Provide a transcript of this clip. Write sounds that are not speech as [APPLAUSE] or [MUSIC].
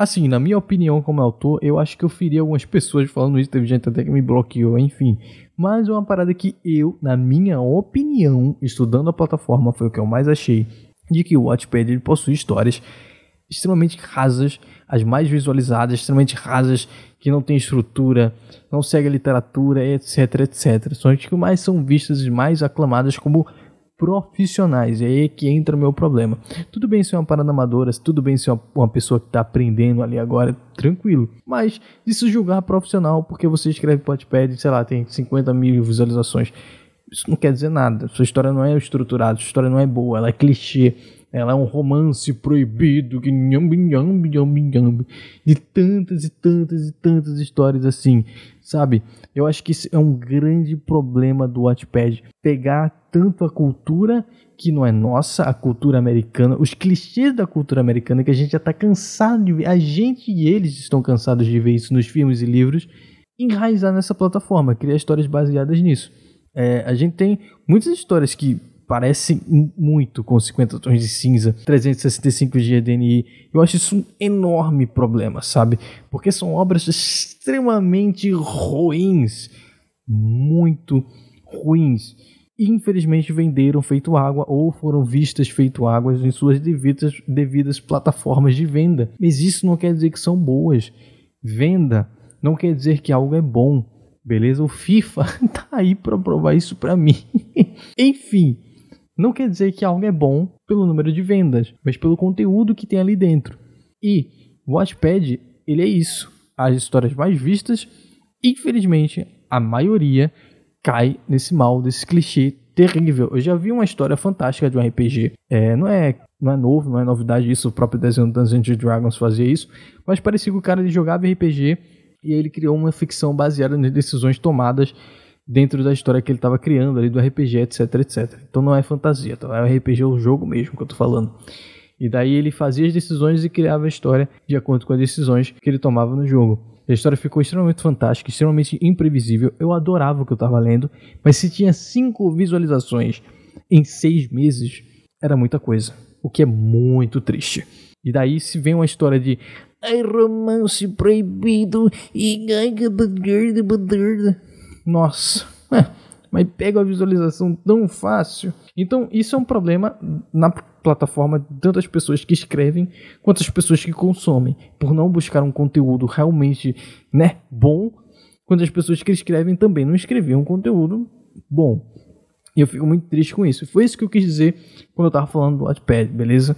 Assim, na minha opinião como autor, eu acho que eu feri algumas pessoas falando isso, teve gente até que me bloqueou, enfim. Mas é uma parada que eu, na minha opinião, estudando a plataforma, foi o que eu mais achei, de que o Watchpad ele possui histórias extremamente rasas, as mais visualizadas, extremamente rasas, que não tem estrutura, não segue a literatura, etc, etc. São as que mais são vistas e mais aclamadas como profissionais. É aí que entra o meu problema. Tudo bem se é uma parada amadora, tudo bem se é uma pessoa que está aprendendo ali agora, tranquilo. Mas isso julgar profissional porque você escreve Podpad, sei lá, tem 50 mil visualizações. Isso não quer dizer nada. Sua história não é estruturada, sua história não é boa, ela é clichê. Ela é um romance proibido que de tantas e tantas e tantas histórias assim, sabe? Eu acho que isso é um grande problema do Wattpad, pegar tanto a cultura que não é nossa, a cultura americana, os clichês da cultura americana que a gente já está cansado de ver, a gente e eles estão cansados de ver isso nos filmes e livros, enraizar nessa plataforma, criar histórias baseadas nisso. É, a gente tem muitas histórias que parece muito com 50 tons de cinza, 365 de DNI. Eu acho isso um enorme problema, sabe? Porque são obras extremamente ruins, muito ruins. Infelizmente venderam feito água ou foram vistas feito água em suas devidas, devidas plataformas de venda. Mas isso não quer dizer que são boas. Venda não quer dizer que algo é bom. Beleza? O FIFA [LAUGHS] tá aí para provar isso para mim. [LAUGHS] Enfim, não quer dizer que algo é bom pelo número de vendas, mas pelo conteúdo que tem ali dentro. E o Watchpad, ele é isso. As histórias mais vistas, infelizmente, a maioria cai nesse mal, desse clichê terrível. Eu já vi uma história fantástica de um RPG. É, não é não é novo, não é novidade isso, o próprio desenho Dungeons Dragons fazia isso, mas parecia que o cara ele jogava RPG e ele criou uma ficção baseada nas decisões tomadas dentro da história que ele estava criando ali do RPG, etc, etc. Então não é fantasia, tá? é o RPG, é o jogo mesmo que eu tô falando. E daí ele fazia as decisões e criava a história de acordo com as decisões que ele tomava no jogo. A história ficou extremamente fantástica, extremamente imprevisível. Eu adorava o que eu estava lendo, mas se tinha cinco visualizações em seis meses, era muita coisa. O que é muito triste. E daí se vem uma história de Ai, romance proibido e nossa, é, [LAUGHS] mas pega a visualização tão fácil. Então, isso é um problema na plataforma de tantas pessoas que escrevem quanto as pessoas que consomem, por não buscar um conteúdo realmente né, bom, quanto as pessoas que escrevem também não escreviam um conteúdo bom. E eu fico muito triste com isso. Foi isso que eu quis dizer quando eu tava falando do Wattpad, beleza?